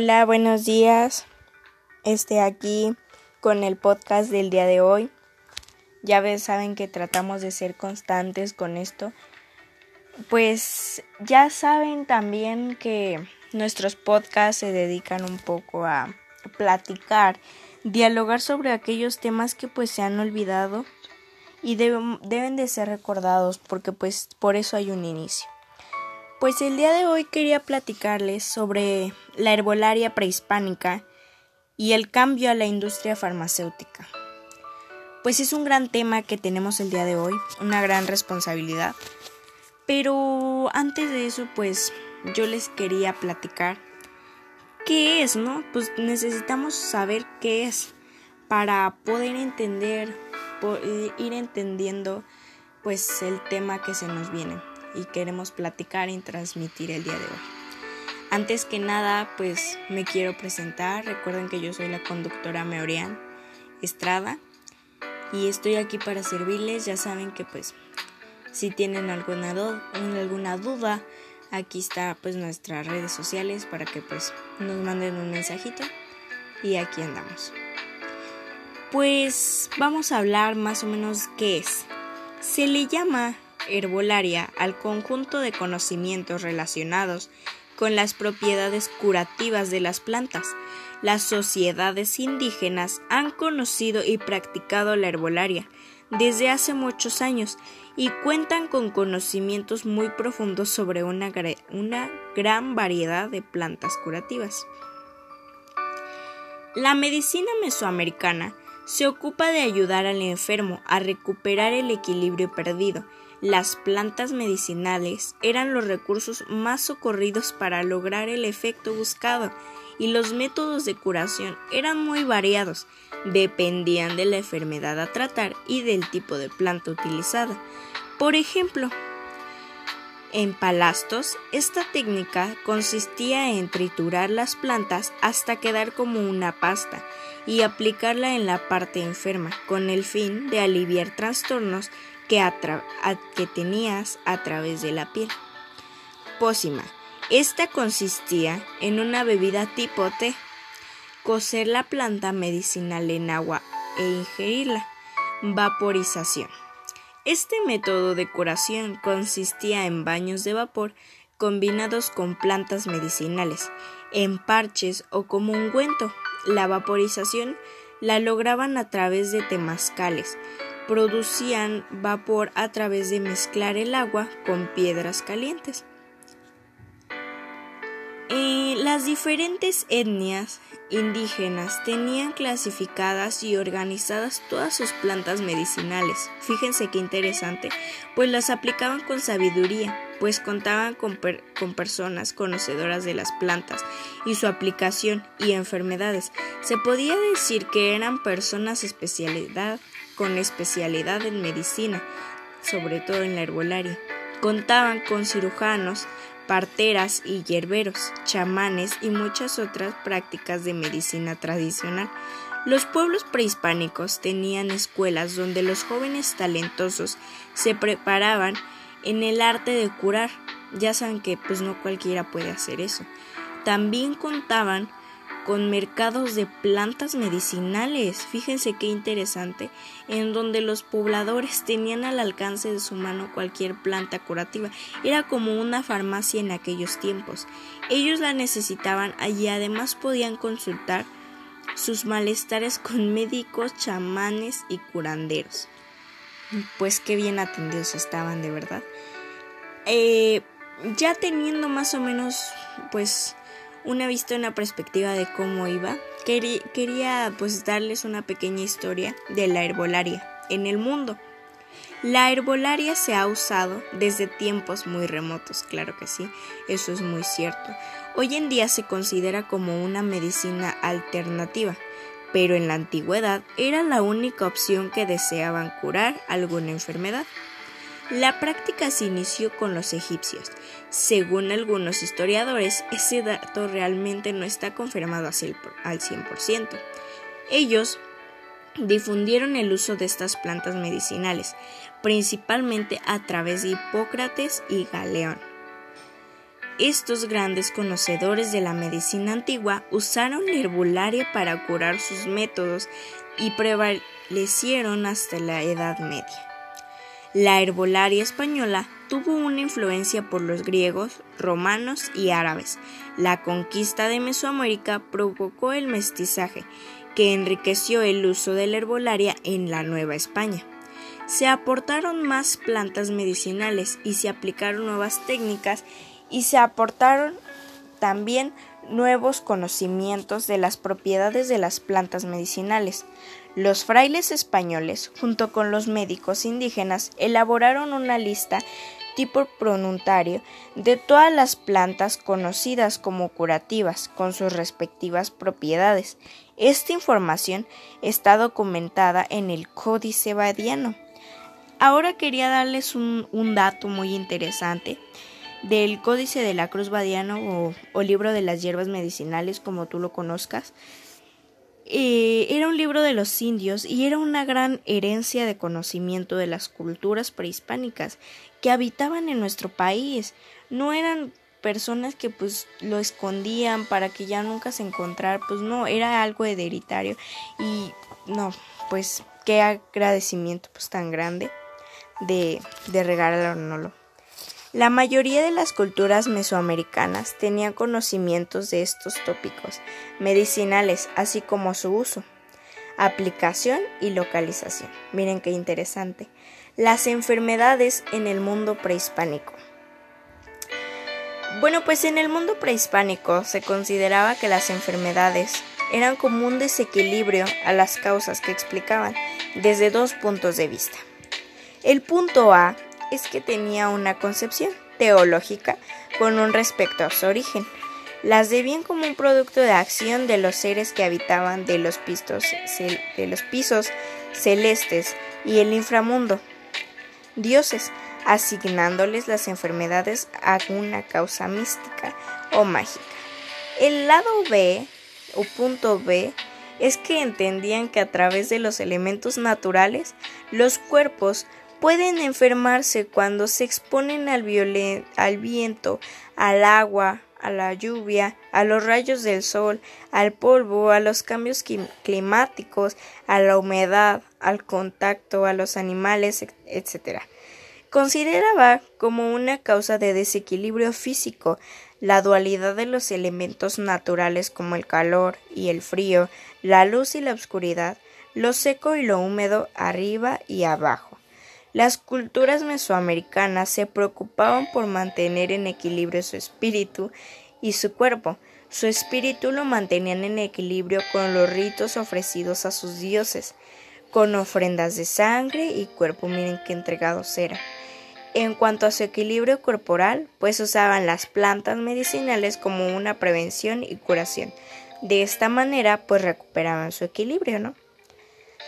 Hola, buenos días. Este aquí con el podcast del día de hoy. Ya ves, saben que tratamos de ser constantes con esto. Pues ya saben también que nuestros podcasts se dedican un poco a platicar, dialogar sobre aquellos temas que pues se han olvidado y deben, deben de ser recordados porque pues por eso hay un inicio. Pues el día de hoy quería platicarles sobre la herbolaria prehispánica y el cambio a la industria farmacéutica. Pues es un gran tema que tenemos el día de hoy, una gran responsabilidad. Pero antes de eso, pues yo les quería platicar qué es, ¿no? Pues necesitamos saber qué es para poder entender, ir entendiendo pues el tema que se nos viene y queremos platicar y transmitir el día de hoy. Antes que nada, pues me quiero presentar. Recuerden que yo soy la conductora Meorian Estrada y estoy aquí para servirles. Ya saben que pues si tienen alguna, alguna duda, aquí está pues nuestras redes sociales para que pues nos manden un mensajito y aquí andamos. Pues vamos a hablar más o menos qué es. Se le llama herbolaria al conjunto de conocimientos relacionados con las propiedades curativas de las plantas. Las sociedades indígenas han conocido y practicado la herbolaria desde hace muchos años y cuentan con conocimientos muy profundos sobre una, una gran variedad de plantas curativas. La medicina mesoamericana se ocupa de ayudar al enfermo a recuperar el equilibrio perdido las plantas medicinales eran los recursos más socorridos para lograr el efecto buscado y los métodos de curación eran muy variados, dependían de la enfermedad a tratar y del tipo de planta utilizada. Por ejemplo, en palastos, esta técnica consistía en triturar las plantas hasta quedar como una pasta y aplicarla en la parte enferma con el fin de aliviar trastornos que, tenías a través de la piel. Pócima. Esta consistía en una bebida tipo té, cocer la planta medicinal en agua e ingerirla. Vaporización. Este método de curación consistía en baños de vapor combinados con plantas medicinales, en parches o como ungüento. La vaporización la lograban a través de temazcales, producían vapor a través de mezclar el agua con piedras calientes. Eh, las diferentes etnias indígenas tenían clasificadas y organizadas todas sus plantas medicinales. Fíjense qué interesante, pues las aplicaban con sabiduría, pues contaban con, con, personas conocedoras de las plantas y su aplicación y enfermedades. Se podía decir que eran personas especialidad con especialidad en medicina, sobre todo en la herbolaria. Contaban con cirujanos, parteras y hierberos, chamanes y muchas otras prácticas de medicina tradicional. Los pueblos prehispánicos tenían escuelas donde los jóvenes talentosos se preparaban en el arte de curar. Ya saben que pues no cualquiera puede hacer eso. También contaban con mercados de plantas medicinales. Fíjense qué interesante, en donde los pobladores tenían al alcance de su mano cualquier planta curativa. Era como una farmacia en aquellos tiempos. Ellos la necesitaban y además podían consultar sus malestares con médicos, chamanes y curanderos. Pues qué bien atendidos estaban de verdad. Eh, ya teniendo más o menos pues una vista, una perspectiva de cómo iba, quería, pues darles una pequeña historia de la herbolaria en el mundo. La herbolaria se ha usado desde tiempos muy remotos, claro que sí, eso es muy cierto. Hoy en día se considera como una medicina alternativa, pero en la antigüedad era la única opción que deseaban curar alguna enfermedad. La práctica se inició con los egipcios. Según algunos historiadores, ese dato realmente no está confirmado al 100%. Ellos difundieron el uso de estas plantas medicinales, principalmente a través de Hipócrates y Galeón. estos grandes conocedores de la medicina antigua usaron la herbolaria para curar sus métodos y prevalecieron hasta la Edad Media. La herbolaria española tuvo una influencia por los griegos, romanos y árabes. La conquista de Mesoamérica provocó el mestizaje, que enriqueció el uso de la herbolaria en la Nueva España. Se aportaron más plantas medicinales y se aplicaron nuevas técnicas y se aportaron también nuevos conocimientos de las propiedades de las plantas medicinales. Los frailes españoles, junto con los médicos indígenas, elaboraron una lista tipo pronuntario de todas las plantas conocidas como curativas, con sus respectivas propiedades. Esta información está documentada en el Códice Badiano. Ahora quería darles un, un dato muy interesante del Códice de la Cruz Badiano o, Libro de las Hierbas Medicinales, como tú lo conozcas. Era un libro de los indios y era una gran herencia de conocimiento de las culturas prehispánicas que habitaban en nuestro país. No eran personas que pues lo escondían para que ya nunca se encontrara, pues no, era algo hereditario y no, pues qué agradecimiento pues tan grande de, de. La mayoría de las culturas mesoamericanas tenían conocimientos de estos tópicos medicinales, así como su uso, aplicación y localización. Miren qué interesante. Las enfermedades en el mundo prehispánico. Bueno, pues en el mundo prehispánico se consideraba que las enfermedades eran como un desequilibrio a las causas que explicaban desde dos puntos de vista. El punto A es que tenía una concepción teológica con un respecto a su origen. Las de bien como un producto de acción de los seres que habitaban de los, de los pisos celestes y el inframundo. Dioses, asignándoles las enfermedades a una causa mística o mágica. El lado B o punto B es que entendían que a través de los elementos naturales los cuerpos pueden enfermarse cuando se exponen al, viento, al agua, a la lluvia, a los rayos del sol, al polvo, a los cambios climáticos, a la humedad, al contacto, a los animales, etc. Consideraba como una causa de desequilibrio físico la dualidad de los elementos naturales como el calor y el frío, la luz y la oscuridad, lo seco y lo húmedo arriba y abajo. Las culturas mesoamericanas se preocupaban por mantener en equilibrio su espíritu y su cuerpo. Su espíritu lo mantenían en equilibrio con los ritos ofrecidos a sus dioses, con ofrendas de sangre y cuerpo, miren qué entregados eran. En cuanto a su equilibrio corporal, pues usaban las plantas medicinales como una prevención y curación. De esta manera, pues recuperaban su equilibrio, ¿no?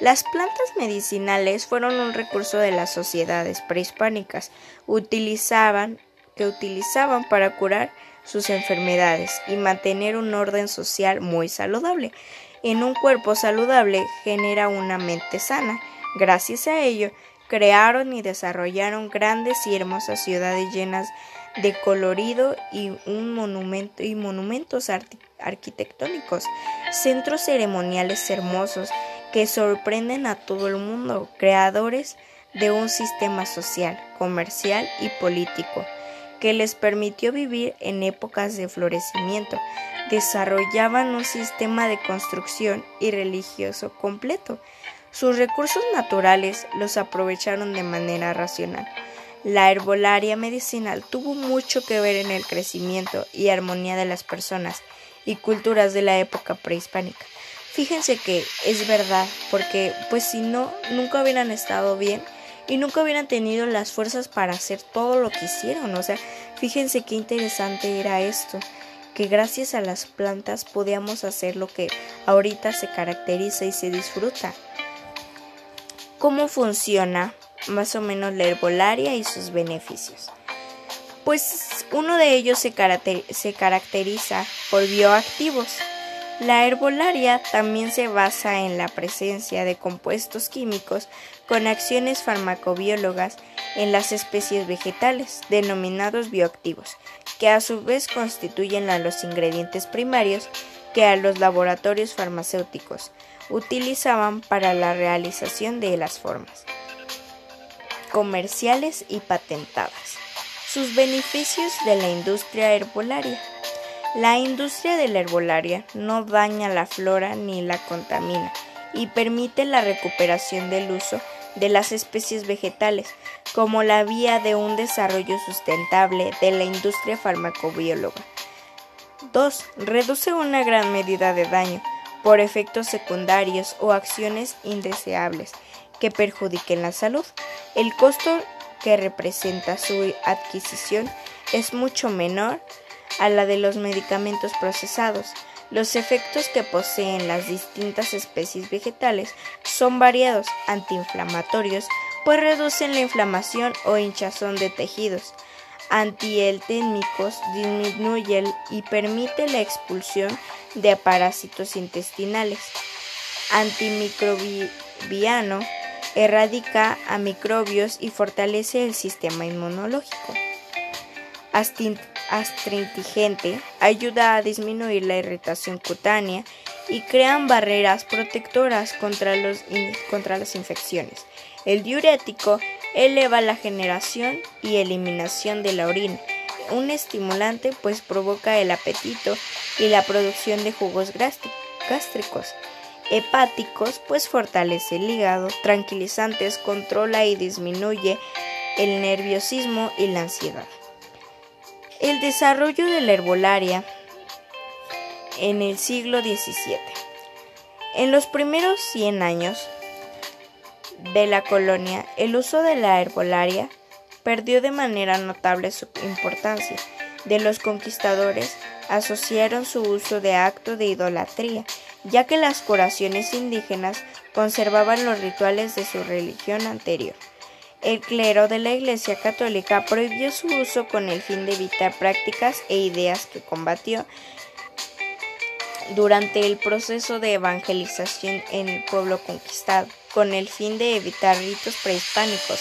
Las plantas medicinales fueron un recurso de las sociedades prehispánicas utilizaban, que utilizaban para curar sus enfermedades y mantener un orden social muy saludable. En un cuerpo saludable genera una mente sana. Gracias a ello, crearon y desarrollaron grandes y hermosas ciudades llenas de colorido y un monumento y monumentos arquitectónicos, centros ceremoniales hermosos que sorprenden a todo el mundo, creadores de un sistema social, comercial y político que les permitió vivir en épocas de florecimiento, desarrollaban un sistema de construcción y religioso completo. Sus recursos naturales los aprovecharon de manera racional. La herbolaria medicinal tuvo mucho que ver en el crecimiento y armonía de las personas y culturas de la época prehispánica. Fíjense que es verdad, porque pues si no, nunca hubieran estado bien y nunca hubieran tenido las fuerzas para hacer todo lo que hicieron. O sea, fíjense qué interesante era esto, que gracias a las plantas podíamos hacer lo que ahorita se caracteriza y se disfruta. ¿Cómo funciona más o menos la herbolaria y sus beneficios? Pues uno de ellos se, se caracteriza por bioactivos la herbolaria también se basa en la presencia de compuestos químicos con acciones farmacobiólogas en las especies vegetales, denominados bioactivos, que a su vez constituyen a los ingredientes primarios que a los laboratorios farmacéuticos utilizaban para la realización de las formas comerciales y patentadas. Sus beneficios de la industria herbolaria. La industria de la herbolaria no daña la flora ni la contamina y permite la recuperación del uso de las especies vegetales como la vía de un desarrollo sustentable de la industria farmacobióloga. 2. Reduce una gran medida de daño por efectos secundarios o acciones indeseables que perjudiquen la salud. El costo que representa su adquisición es mucho menor a la de los medicamentos procesados. Los efectos que poseen las distintas especies vegetales son variados, antiinflamatorios, pues reducen la inflamación o hinchazón de tejidos, antieltémicos, disminuye y permite la expulsión de parásitos intestinales, antimicrobiano, erradica a microbios y fortalece el sistema inmunológico. Astringente ayuda a disminuir la irritación cutánea y crean barreras protectoras contra, los contra las infecciones. El diurético eleva la generación y eliminación de la orina. Un estimulante pues provoca el apetito y la producción de jugos gástricos hepáticos, pues fortalece el hígado, tranquilizantes, controla y disminuye el nerviosismo y la ansiedad. El desarrollo de la herbolaria en el siglo XVII. En los primeros 100 años de la colonia, el uso de la herbolaria perdió de manera notable su importancia. De los conquistadores asociaron su uso de acto de idolatría ya que las curaciones indígenas conservaban los rituales de su religión anterior. El clero de la Iglesia Católica prohibió su uso con el fin de evitar prácticas e ideas que combatió durante el proceso de evangelización en el pueblo conquistado, con el fin de evitar ritos prehispánicos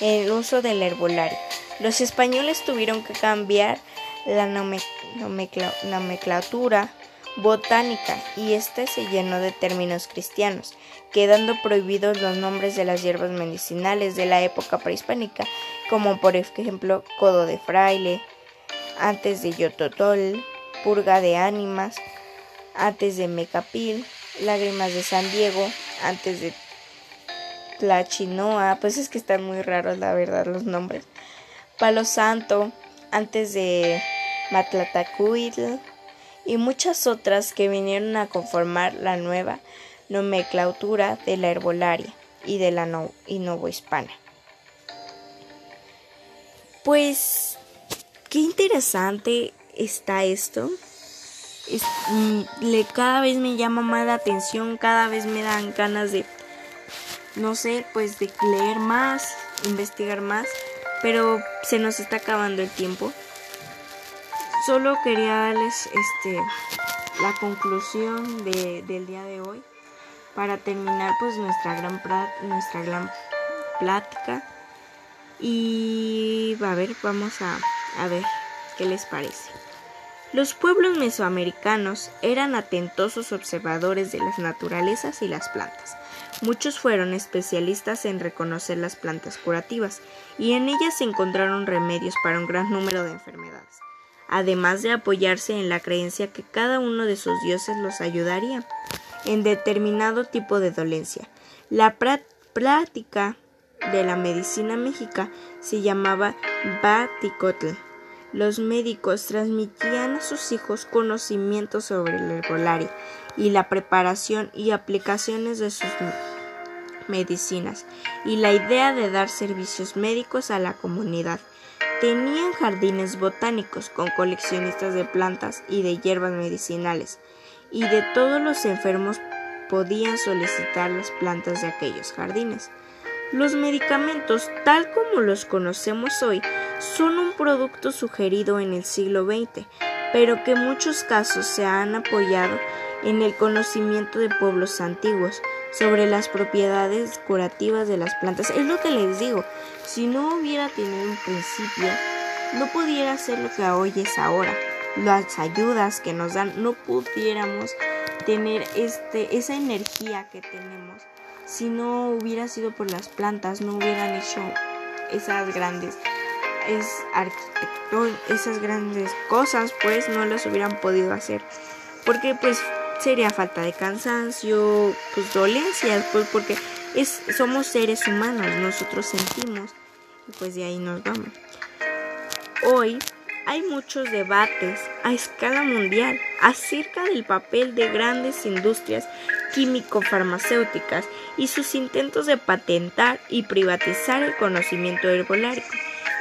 en el uso del herbolario. Los españoles tuvieron que cambiar la nomenclatura botánica y este se llenó de términos cristianos, quedando prohibidos los nombres de las hierbas medicinales de la época prehispánica, como por ejemplo codo de fraile, antes de yototol, purga de ánimas, antes de mecapil, lágrimas de San Diego, antes de tlachinoa, pues es que están muy raros la verdad los nombres, palo santo, antes de matlatacuitl, y muchas otras que vinieron a conformar la nueva nomenclatura de la herbolaria y de la no hispana. Pues, qué interesante está esto. Mm, le, cada vez me llama más la atención, cada vez me dan ganas de, no sé, pues de leer más, investigar más, pero se nos está acabando el tiempo. Solo quería darles este, la conclusión del día de hoy para terminar pues nuestra gran, nuestra gran plática y a ver, vamos a, a ver qué les parece. Los pueblos mesoamericanos eran atentosos observadores de las naturalezas y las plantas. Muchos fueron especialistas en reconocer las plantas curativas y en ellas se encontraron remedios para un gran número de enfermedades además de apoyarse en la creencia que cada uno de sus dioses los ayudaría en determinado tipo de dolencia. La práctica de la medicina mexica se llamaba Baticotl. Los médicos transmitían a sus hijos conocimientos sobre el herbolaria y la preparación y aplicaciones de sus medicinas y la idea de dar servicios médicos a la comunidad. Tenían jardines botánicos con coleccionistas de plantas y de hierbas medicinales, y de todos los enfermos podían solicitar las plantas de aquellos jardines. Los medicamentos, tal como los conocemos hoy, son un producto sugerido en el siglo XX, pero que en muchos casos se han apoyado en el conocimiento de pueblos antiguos sobre las propiedades curativas de las plantas. Es lo que les digo, si no hubiera tenido un principio, no pudiera ser lo que hoy es ahora. Las ayudas que nos dan no pudiéramos tener este, esa energía que tenemos si no hubiera sido por las plantas, no hubieran hecho esas grandes es esas grandes cosas, pues no las hubieran podido hacer. Porque pues sería falta de cansancio, pues dolencias, pues porque es, somos seres humanos, nosotros sentimos y pues de ahí nos vamos. Hoy hay muchos debates a escala mundial acerca del papel de grandes industrias químico-farmacéuticas y sus intentos de patentar y privatizar el conocimiento herbolario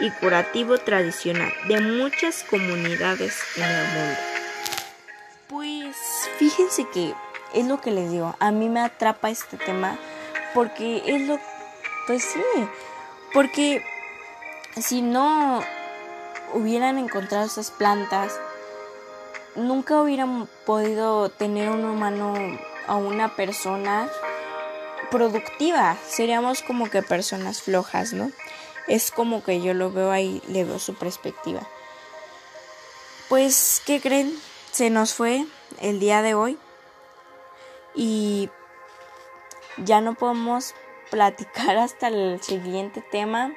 y curativo tradicional de muchas comunidades en el mundo. Fíjense que es lo que les digo, a mí me atrapa este tema porque es lo, pues sí, porque si no hubieran encontrado esas plantas, nunca hubieran podido tener un humano o una persona productiva. Seríamos como que personas flojas, ¿no? Es como que yo lo veo ahí, le veo su perspectiva. Pues, ¿qué creen? Se nos fue el día de hoy y ya no podemos platicar hasta el siguiente tema.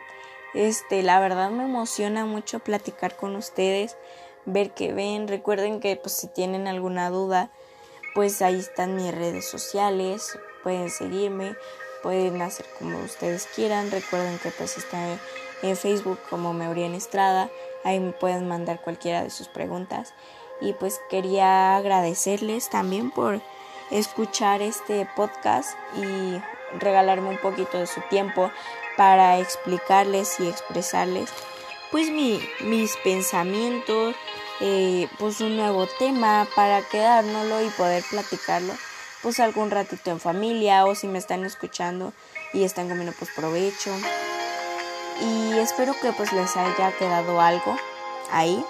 Este, la verdad me emociona mucho platicar con ustedes, ver que ven. Recuerden que pues si tienen alguna duda, pues ahí están mis redes sociales, pueden seguirme, pueden hacer como ustedes quieran. Recuerden que pues está en Facebook como Meurian Estrada. Ahí me pueden mandar cualquiera de sus preguntas. Y pues quería agradecerles también por escuchar este podcast y regalarme un poquito de su tiempo para explicarles y expresarles pues mi, mis pensamientos, eh, pues un nuevo tema para quedárnoslo y poder platicarlo pues algún ratito en familia o si me están escuchando y están comiendo pues provecho. Y espero que pues les haya quedado algo ahí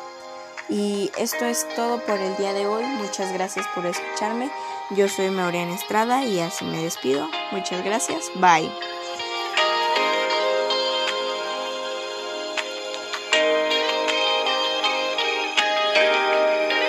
y esto es todo por el día de hoy. Muchas gracias por escucharme. Yo soy Mauriana Estrada y así me despido. Muchas gracias. Bye